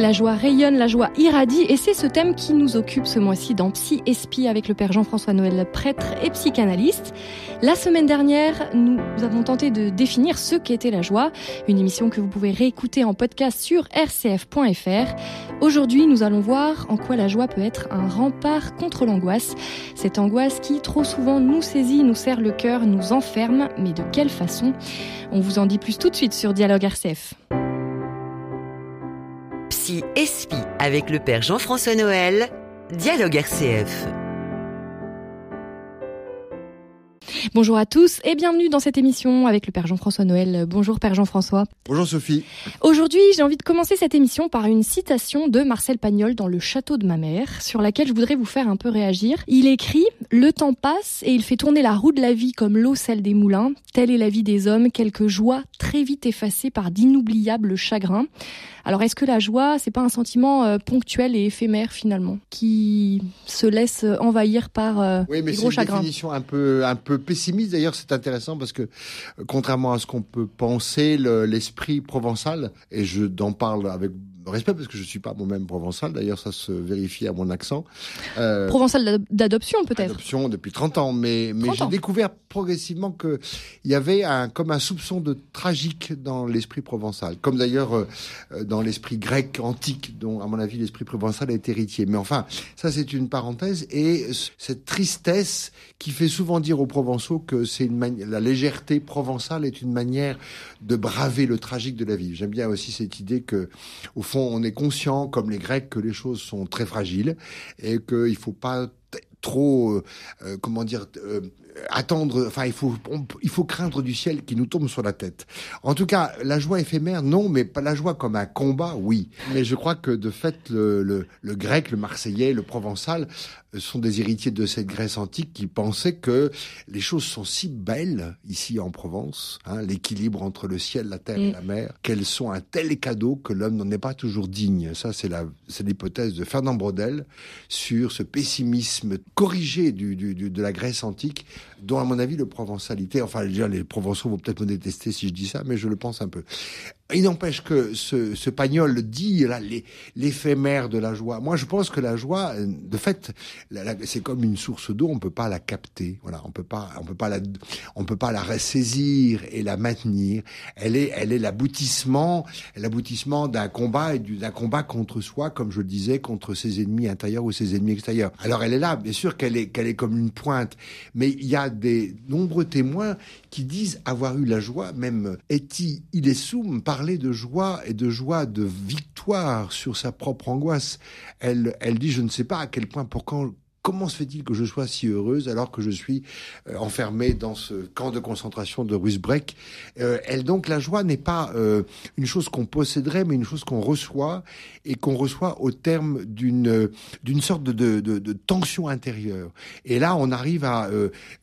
La joie rayonne, la joie irradie et c'est ce thème qui nous occupe ce mois-ci dans Psy Espie avec le père Jean-François Noël, prêtre et psychanalyste. La semaine dernière, nous avons tenté de définir ce qu'était la joie, une émission que vous pouvez réécouter en podcast sur rcf.fr. Aujourd'hui, nous allons voir en quoi la joie peut être un rempart contre l'angoisse. Cette angoisse qui trop souvent nous saisit, nous serre le cœur, nous enferme, mais de quelle façon? On vous en dit plus tout de suite sur Dialogue RCF. Psy Espi avec le père Jean-François Noël, Dialogue RCF. Bonjour à tous et bienvenue dans cette émission avec le Père Jean-François Noël. Bonjour Père Jean-François. Bonjour Sophie. Aujourd'hui, j'ai envie de commencer cette émission par une citation de Marcel Pagnol dans Le Château de ma mère, sur laquelle je voudrais vous faire un peu réagir. Il écrit Le temps passe et il fait tourner la roue de la vie comme l'eau celle des moulins. Telle est la vie des hommes, quelques joies très vite effacées par d'inoubliables chagrins. Alors est-ce que la joie, c'est pas un sentiment euh, ponctuel et éphémère finalement, qui se laisse envahir par euh, oui, mais les gros chagrins? une définition un peu un peu pessimiste. D'ailleurs, c'est intéressant parce que euh, contrairement à ce qu'on peut penser, l'esprit provençal, et je d'en parle avec respect parce que je suis pas moi-même provençal. D'ailleurs, ça se vérifie à mon accent. Euh, provençal d'adoption peut-être. Adoption depuis 30 ans, mais mais j'ai découvert progressivement que il y avait un comme un soupçon de tragique dans l'esprit provençal, comme d'ailleurs euh, euh, dans l'esprit grec antique, dont à mon avis l'esprit provençal est héritier. Mais enfin, ça c'est une parenthèse et cette tristesse qui fait souvent dire aux Provençaux que c'est une la légèreté provençale est une manière de braver le tragique de la vie. J'aime bien aussi cette idée que au fond, on est conscient, comme les Grecs, que les choses sont très fragiles et qu'il faut pas trop, euh, euh, comment dire, euh, attendre. Enfin, il faut, il faut craindre du ciel qui nous tombe sur la tête. En tout cas, la joie éphémère, non, mais pas la joie comme un combat, oui. Mais je crois que de fait, le, le, le grec, le marseillais, le provençal sont des héritiers de cette Grèce antique qui pensaient que les choses sont si belles ici en Provence, hein, l'équilibre entre le ciel, la terre et mm. la mer, qu'elles sont un tel cadeau que l'homme n'en est pas toujours digne. Ça, c'est la, c'est l'hypothèse de Fernand Brodel sur ce pessimisme corrigé du, du, de la Grèce antique, dont à mon avis le provençalité, enfin, je les Provençaux vont peut-être me détester si je dis ça, mais je le pense un peu. Il n'empêche que ce, ce pagnol dit l'éphémère de la joie. Moi, je pense que la joie, de fait, c'est comme une source d'eau, on peut pas la capter. Voilà, on peut pas, on peut pas la, on peut pas la ressaisir et la maintenir. Elle est, elle est l'aboutissement, l'aboutissement d'un combat et d'un combat contre soi, comme je le disais, contre ses ennemis intérieurs ou ses ennemis extérieurs. Alors, elle est là, bien sûr qu'elle est, qu'elle est comme une pointe, mais il y a des nombreux témoins qui disent avoir eu la joie, même Eti Ilesum parlait de joie et de joie de victoire sur sa propre angoisse. Elle, elle dit, je ne sais pas à quel point, pour quand, comment se fait-il que je sois si heureuse alors que je suis euh, enfermée dans ce camp de concentration de Rusbreck euh, Elle donc la joie n'est pas euh, une chose qu'on posséderait, mais une chose qu'on reçoit et qu'on reçoit au terme d'une d'une sorte de, de, tension intérieure. Et là, on arrive à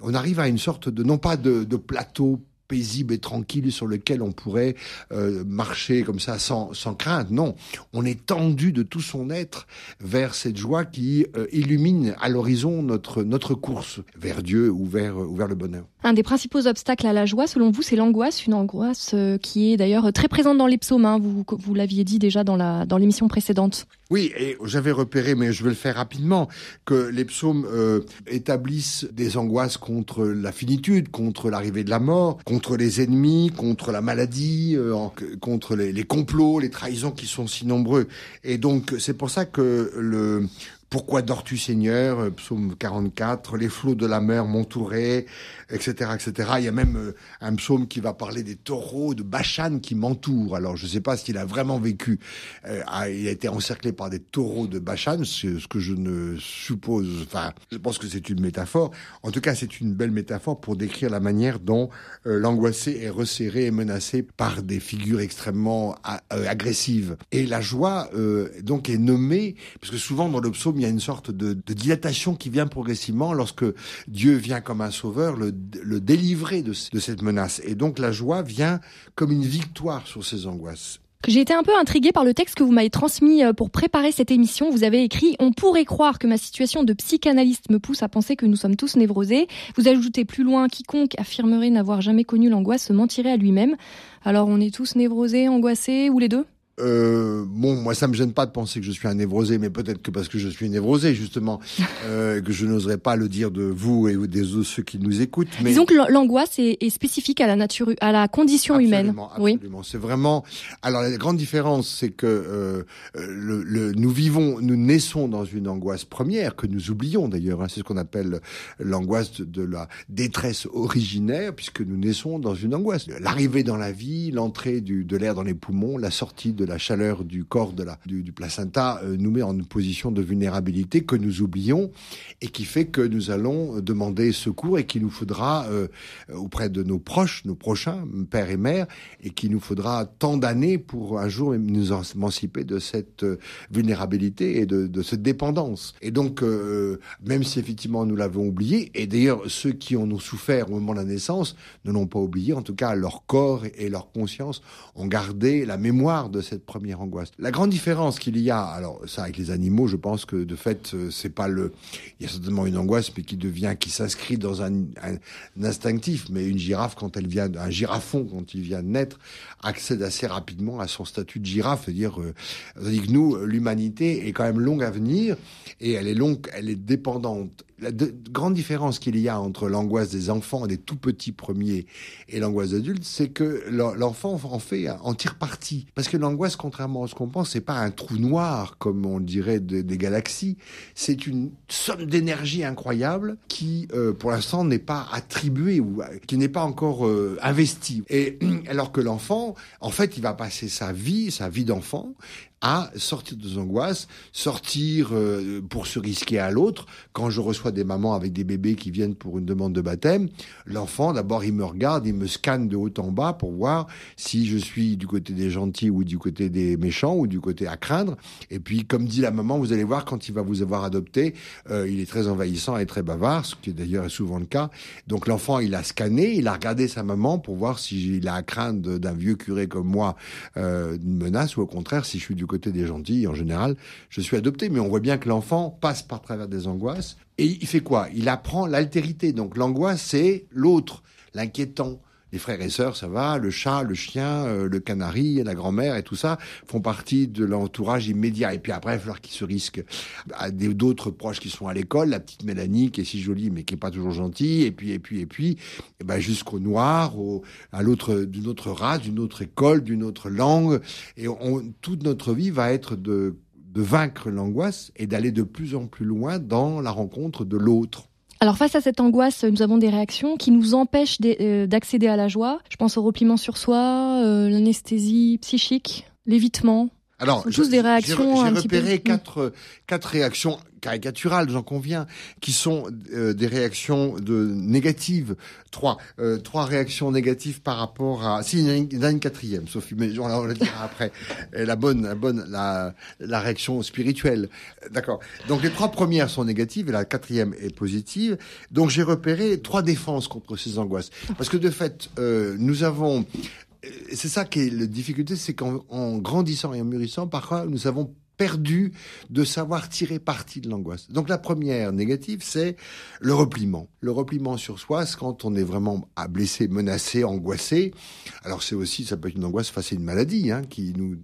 on arrive à une sorte de non pas de plateau paisible et tranquille sur lequel on pourrait euh, marcher comme ça sans, sans crainte. Non, on est tendu de tout son être vers cette joie qui euh, illumine à l'horizon notre, notre course vers Dieu ou vers, ou vers le bonheur. Un des principaux obstacles à la joie, selon vous, c'est l'angoisse, une angoisse euh, qui est d'ailleurs très présente dans les psaumes. Hein. Vous, vous l'aviez dit déjà dans la dans l'émission précédente. Oui, et j'avais repéré, mais je vais le faire rapidement, que les psaumes euh, établissent des angoisses contre la finitude, contre l'arrivée de la mort, contre les ennemis, contre la maladie, euh, contre les, les complots, les trahisons qui sont si nombreux. Et donc c'est pour ça que le pourquoi dors-tu Seigneur euh, Psaume 44, les flots de la mer m'entouraient, etc., etc. Il y a même euh, un psaume qui va parler des taureaux de Bachan qui m'entourent. Alors je ne sais pas s'il a vraiment vécu. Euh, il a été encerclé par des taureaux de Bachan, ce que je ne suppose. Enfin, je pense que c'est une métaphore. En tout cas, c'est une belle métaphore pour décrire la manière dont l'angoissé est resserré et menacé par des figures extrêmement agressives. Et la joie, donc, est nommée parce que souvent dans le psaume il y a une sorte de, dilatation qui vient progressivement lorsque Dieu vient comme un sauveur le, délivrer de, cette menace. Et donc la joie vient comme une victoire sur ces angoisses. J'ai été un peu intriguée par le texte que vous m'avez transmis euh, pour préparer cette émission. Vous avez écrit On pourrait croire que ma situation de psychanalyste me pousse à penser que nous sommes tous névrosés. Vous ajoutez plus loin Quiconque affirmerait n'avoir jamais connu l'angoisse se mentirait à lui-même. Alors on est tous névrosés, angoissés ou les deux? Euh, bon, moi, ça me gêne pas de penser que je suis un névrosé, mais peut-être que parce que je suis névrosé, justement, euh, que je n'oserais pas le dire de vous et des autres ceux qui nous écoutent. Mais... Disons que l'angoisse est, est, spécifique à la nature, à la condition absolument, humaine. Absolument. C'est vraiment. Alors, la grande différence, c'est que euh, le, le, nous vivons, nous naissons dans une angoisse première que nous oublions d'ailleurs. Hein, c'est ce qu'on appelle l'angoisse de, de, la détresse originaire, puisque nous naissons dans une angoisse. L'arrivée dans la vie, l'entrée de l'air dans les poumons, la sortie de la chaleur du corps de la, du, placenta euh, nous met en une position de vulnérabilité que nous oublions et qui fait que nous allons demander secours et qu'il nous faudra euh, auprès de nos proches, nos prochains, père et mère, et qu'il nous faudra tant d'années pour un jour nous émanciper de cette euh, vulnérabilité et de, de cette dépendance. Et donc, même si effectivement nous l'avons oublié, et d'ailleurs ceux qui en ont souffert au moment de la naissance ne l'ont pas oublié, en tout cas leur corps et leur conscience ont gardé la mémoire de cette première angoisse. La grande différence qu'il y a, alors ça avec les animaux, je pense que de fait euh, c'est pas le, il y a certainement une angoisse mais qui devient, qui s'inscrit dans un, instinctif. Mais une girafe quand elle vient, un girafon quand il vient de naître, accède assez rapidement à son statut de girafe, c'est-à-dire, euh, que nous, l'humanité est quand même longue à venir et elle est longue, elle est dépendante la grande différence qu'il y a entre l'angoisse des enfants, des tout petits premiers, et l'angoisse adulte, c'est que l'enfant en fait, en tire parti. Parce que l'angoisse, contrairement à ce qu'on pense, c'est pas un trou noir, comme on dirait des galaxies. C'est une somme d'énergie incroyable qui, euh, pour l'instant, n'est pas attribuée ou qui n'est pas encore euh, investie. Et alors que l'enfant, en fait, il va passer sa vie, sa vie d'enfant, à sortir de angoisses, sortir euh, pour se risquer à l'autre. Quand je reçois des mamans avec des bébés qui viennent pour une demande de baptême, l'enfant, d'abord, il me regarde, il me scanne de haut en bas pour voir si je suis du côté des gentils ou du côté des méchants ou du côté à craindre. Et puis, comme dit la maman, vous allez voir, quand il va vous avoir adopté, euh, il est très envahissant et très bavard, ce qui d'ailleurs est souvent le cas. Donc l'enfant, il a scanné, il a regardé sa maman pour voir s'il a à craindre d'un vieux curé comme moi euh, une menace ou au contraire si je suis du côté des gentils, en général, je suis adopté. Mais on voit bien que l'enfant passe par travers des angoisses. Et il fait quoi? Il apprend l'altérité. Donc l'angoisse, c'est l'autre, l'inquiétant, les frères et sœurs, ça va, le chat, le chien, euh, le canari, la grand-mère et tout ça font partie de l'entourage immédiat. Et puis après, il va falloir qu'ils se risquent à d'autres proches qui sont à l'école, la petite Mélanie qui est si jolie mais qui est pas toujours gentille, et puis et puis et puis, et eh ben jusqu'au noir, au, à l'autre d'une autre race, d'une autre école, d'une autre langue, et toute notre vie va être de vaincre l'angoisse et d'aller de plus en plus loin dans la rencontre de l'autre. Alors face à cette angoisse, nous avons des réactions qui nous empêchent euh, d'accéder à la joie. Je pense au repliement sur soi, euh, l'anesthésie psychique, l'évitement. Alors, tous des réactions. J'ai repéré quatre, quatre réactions caricaturales, j'en conviens, qui sont euh, des réactions de négatives. Trois, euh, trois réactions négatives par rapport à. Si, il y en a une, quatrième, Sophie, mais on, la dira après. La bonne, la bonne, la, la réaction spirituelle. D'accord. Donc les trois premières sont négatives et la quatrième est positive. Donc j'ai repéré trois défenses contre ces angoisses. Parce que de fait, euh, nous avons c'est ça qui est la difficulté, c'est qu'en grandissant et en mûrissant, parfois, nous avons perdu de savoir tirer parti de l'angoisse. Donc la première négative, c'est le repliement. Le repliement sur soi, c'est quand on est vraiment blessé, menacé, angoissé. Alors c'est aussi, ça peut être une angoisse face à une maladie hein, qui nous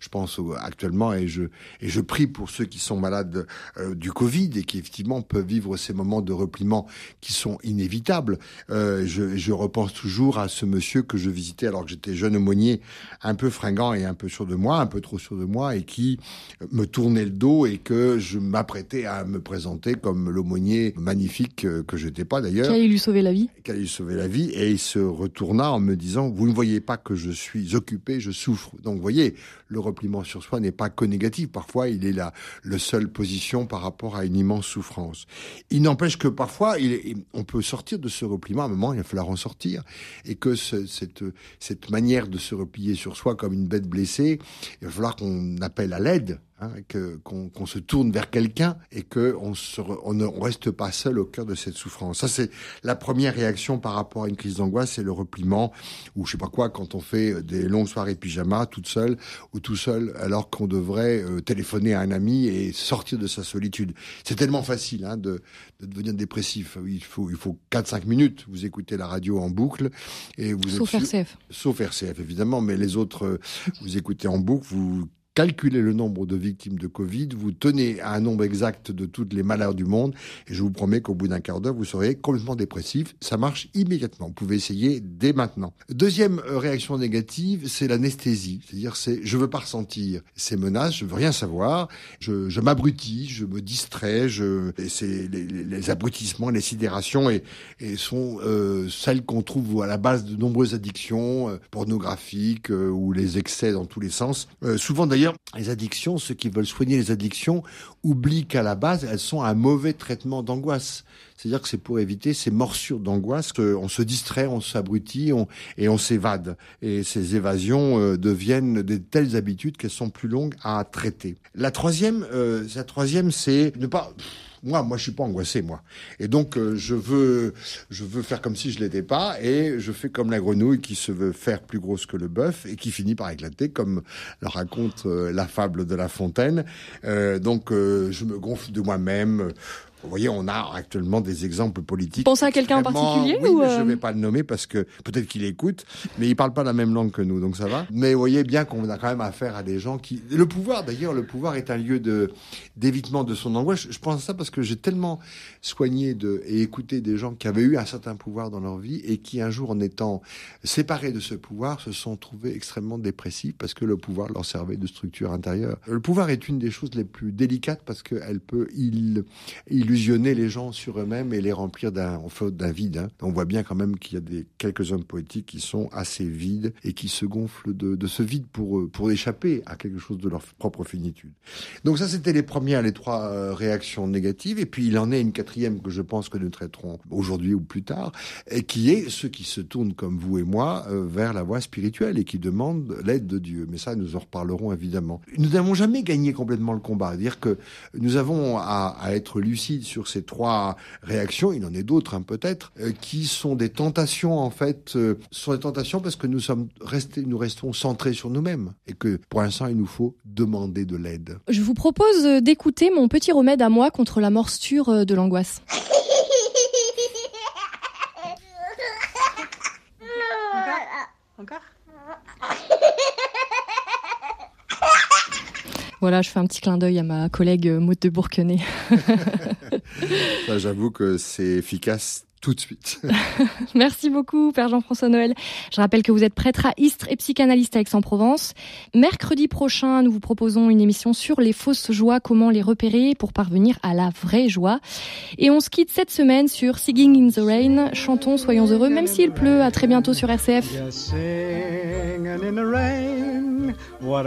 je pense actuellement, et je, et je prie pour ceux qui sont malades euh, du Covid et qui effectivement peuvent vivre ces moments de repliement qui sont inévitables. Euh, je, je, repense toujours à ce monsieur que je visitais alors que j'étais jeune aumônier, un peu fringant et un peu sûr de moi, un peu trop sûr de moi, et qui me tournait le dos et que je m'apprêtais à me présenter comme l'aumônier magnifique euh, que je n'étais pas d'ailleurs. Qui allait lui sauver la vie. Qui allait lui sauver la vie, et il se retourna en me disant, vous ne voyez pas que je suis occupé, je souffre. Donc, vous voyez, le repliement sur soi n'est pas que négatif. Parfois, il est la, le seule position par rapport à une immense souffrance. Il n'empêche que parfois, on peut sortir de ce repliement. À un moment, il va falloir en sortir. Et que cette, cette manière de se replier sur soi comme une bête blessée, il va falloir qu'on appelle à l'aide hein, qu'on se tourne vers quelqu'un et que on, ne reste pas seul au cœur de cette souffrance. Ça, c'est la première réaction par rapport à une crise d'angoisse, c'est le repliement ou je sais pas quoi quand on fait des longues soirées pyjama toute seule ou tout seul alors qu'on devrait euh, téléphoner à un ami et sortir de sa solitude. C'est tellement facile hein, de, de, devenir dépressif. Il faut il faut 4-5 minutes. Vous écoutez la radio en boucle et vous sauf RCF. Sauf RCF évidemment, mais les autres euh, vous écoutez en boucle, vous calculez le nombre de victimes de Covid, vous tenez à un nombre exact de toutes les malheurs du monde, et je vous promets qu'au bout d'un quart d'heure, vous serez complètement dépressif. Ça marche immédiatement. Vous pouvez essayer dès maintenant. Deuxième euh, réaction négative, c'est l'anesthésie. C'est-à-dire, c'est je veux pas ressentir ces menaces, je veux rien savoir, je, m'abrutis, je me distrais, c'est les, abrutissements, les sidérations, et, sont euh, celles qu'on trouve à la base de nombreuses addictions euh, pornographiques ou les excès dans tous les sens. Souvent d'ailleurs Les addictions, ceux qui veulent soigner les addictions, oublient qu'à la base, elles sont un mauvais traitement d'angoisse. C'est-à-dire que c'est pour éviter ces morsures d'angoisse qu'on se distrait, on s'abrutit et on s'évade. Et ces évasions euh, deviennent de telles habitudes qu'elles sont plus longues à traiter. La troisième, euh, la troisième, c'est ne pas moi, moi, je suis pas angoissé, moi. Et donc, euh, je veux, je veux faire comme si je l'étais pas, et je fais comme la grenouille qui se veut faire plus grosse que le bœuf et qui finit par éclater, comme le raconte euh, la fable de La Fontaine. Euh, donc, je me gonfle de moi-même. Vous voyez, on a actuellement des exemples politiques. Pensez à quelqu'un en particulier Oui, mais je ne vais pas le nommer parce que peut-être qu'il écoute, mais il parle pas la même langue que nous, donc ça va. Mais vous voyez bien qu'on a quand même affaire à des gens qui. Le pouvoir, d'ailleurs, le pouvoir est un lieu de d'évitement de son angoisse. Je pense à ça parce que j'ai tellement soigné de et écouté des gens qui avaient eu un certain pouvoir dans leur vie et qui un jour, en étant séparés de ce pouvoir, se sont trouvés extrêmement dépressifs parce que le pouvoir leur servait de structure intérieure. Le pouvoir est une des choses les plus délicates parce qu'elle peut il, il illusionner les gens sur eux-mêmes et les remplir d'un d'un vide. Hein. On voit bien quand même qu'il y a des quelques hommes poétiques qui sont assez vides et qui se gonflent de, de ce vide pour pour échapper à quelque chose de leur propre finitude. Donc ça, c'était les premières, les trois euh, réactions négatives. Et puis il en est une quatrième que je pense que nous traiterons aujourd'hui ou plus tard, et qui est ceux qui se tournent comme vous et moi euh, vers la voie spirituelle et qui demandent l'aide de Dieu. Mais ça, nous en reparlerons évidemment. Nous n'avons jamais gagné complètement le combat. C'est-à-dire que nous avons à être lucides sur ces trois réactions, il en est d'autres hein, peut-être, euh, qui sont des tentations en fait, euh, sont des tentations parce que nous sommes restés, nous restons centrés sur nous-mêmes et que pour l'instant il nous faut demander de l'aide. Je vous propose d'écouter mon petit remède à moi contre la morsure euh, de l'angoisse. Encore? Encore? Voilà, je fais un petit clin d'œil à ma collègue Maud de Bourquenet. J'avoue que c'est efficace tout de suite. Merci beaucoup, Père Jean-François Noël. Je rappelle que vous êtes prêtre à Istres et psychanalyste à Aix-en-Provence. Mercredi prochain, nous vous proposons une émission sur les fausses joies, comment les repérer pour parvenir à la vraie joie. Et on se quitte cette semaine sur Singing in the Rain. Chantons, soyons heureux, même s'il pleut. À très bientôt sur RCF. What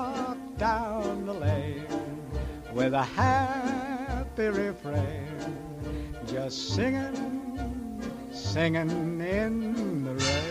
with a happy refrain, just singing, singing in the rain.